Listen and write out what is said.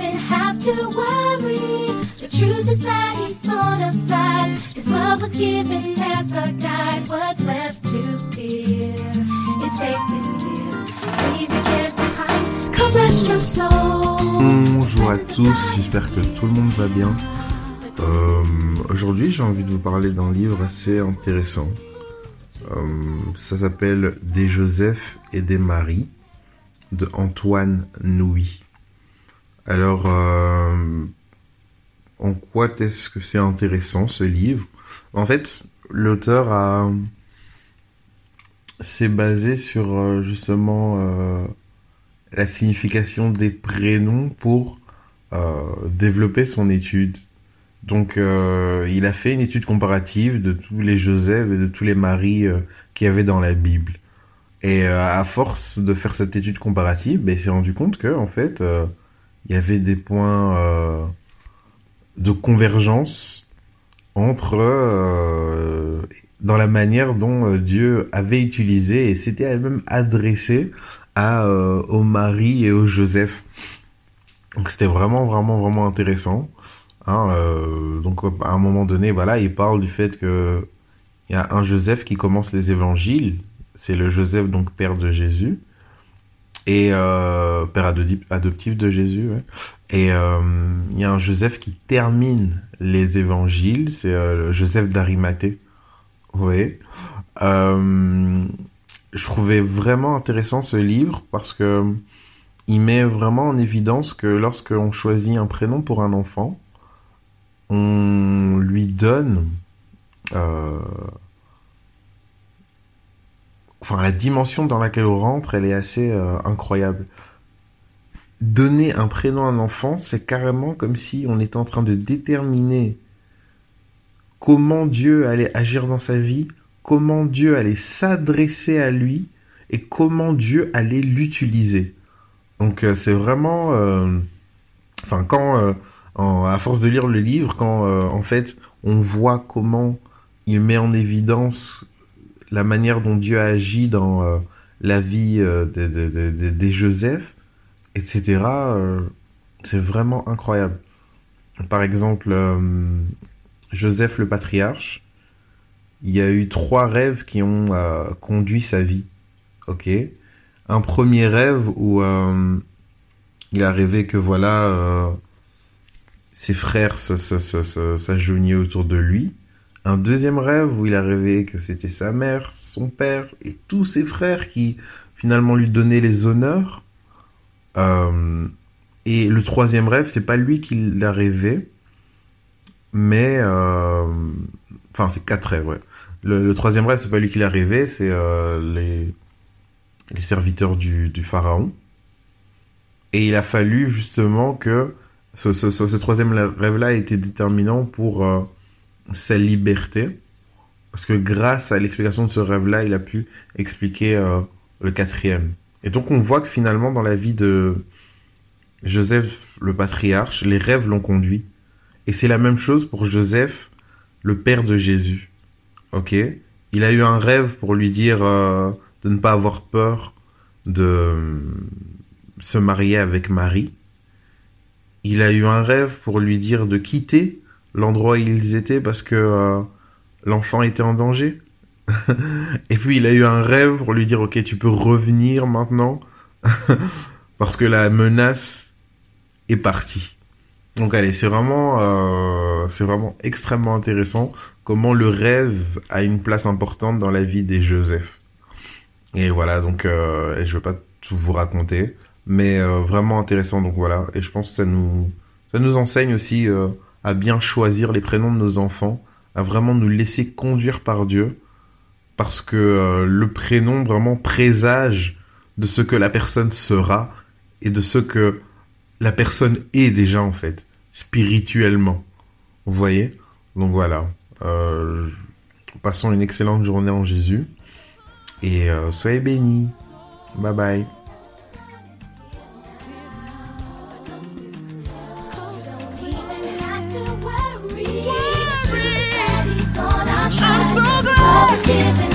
have to worry. The truth is that He's. His love was given as a guide. What's left to fear? It's. Come rest your soul. Bonjour à tous, j'espère que tout le monde va bien. Euh, Aujourd'hui, j'ai envie de vous parler d'un livre assez intéressant. Euh, ça s'appelle Des Joseph et des Marie de Antoine Nouy. Alors, euh, en quoi est-ce que c'est intéressant ce livre? En fait, l'auteur a s'est basé sur euh, justement euh, la signification des prénoms pour euh, développer son étude. Donc, euh, il a fait une étude comparative de tous les Joseph et de tous les Marie qu'il y avait dans la Bible. Et à force de faire cette étude comparative, ben, il s'est rendu compte que, en fait, il y avait des points euh, de convergence entre euh, dans la manière dont euh, Dieu avait utilisé et s'était même adressé à euh, aux Marie et aux Joseph. Donc c'était vraiment vraiment vraiment intéressant. Hein, euh, donc à un moment donné, voilà, il parle du fait que il y a un Joseph qui commence les évangiles. C'est le Joseph donc père de Jésus et euh, père adoptif de Jésus. Et euh, il y a un Joseph qui termine les évangiles. C'est euh, Joseph d'Arimathée. Oui. Je trouvais vraiment intéressant ce livre parce que il met vraiment en évidence que lorsqu'on choisit un prénom pour un enfant, on lui donne enfin la dimension dans laquelle on rentre, elle est assez euh, incroyable. Donner un prénom à un enfant, c'est carrément comme si on était en train de déterminer comment Dieu allait agir dans sa vie, comment Dieu allait s'adresser à lui et comment Dieu allait l'utiliser. Donc euh, c'est vraiment, euh, enfin quand à force de lire le livre, quand en fait on voit comment il met en évidence la manière dont Dieu a agi dans euh, la vie euh, de, de- des Joseph, etc. euh, c'est vraiment incroyable. Par exemple, Joseph le patriarche, il y a eu trois rêves qui ont conduit sa vie. Ok? Un premier rêve où il a rêvé que voilà ses frères s'agenouillaient autour de lui. Un deuxième rêve où il a rêvé que c'était sa mère, son père et tous ses frères qui finalement lui donnaient les honneurs. Euh, et le troisième rêve, c'est pas lui qui l'a rêvé, mais euh, enfin c'est quatre rêves. Ouais. Le, troisième rêve, c'est pas lui qui l'a rêvé, c'est euh, les serviteurs du, pharaon. Et il a fallu justement que ce, troisième rêve-là était déterminant pour sa liberté. Parce que grâce à l'explication de ce rêve-là, il a pu expliquer euh, le quatrième. Et donc on voit que finalement dans la vie de Joseph le patriarche, les rêves l'ont conduit. Et c'est la même chose pour Joseph, le père de Jésus. Ok? Il a eu un rêve pour lui dire euh, de ne pas avoir peur de euh, se marier avec Marie. Il a eu un rêve pour lui dire de quitter l'endroit où ils étaient parce que euh, l'enfant était en danger. Et puis il a eu un rêve pour lui dire ok tu peux revenir maintenant parce que la menace est partie. Donc allez c'est vraiment euh, c'est vraiment extrêmement intéressant comment le rêve a une place importante dans la vie des Joseph. Et voilà donc euh, je vais pas tout vous raconter mais euh, vraiment intéressant donc voilà et je pense que ça nous ça nous enseigne aussi à bien choisir les prénoms de nos enfants à vraiment nous laisser conduire par Dieu parce que euh, le prénom vraiment présage de ce que la personne sera et de ce que la personne est déjà en fait spirituellement. Vous voyez? Donc voilà. Euh, passons une excellente journée en Jésus et euh, soyez bénis. Bye bye giving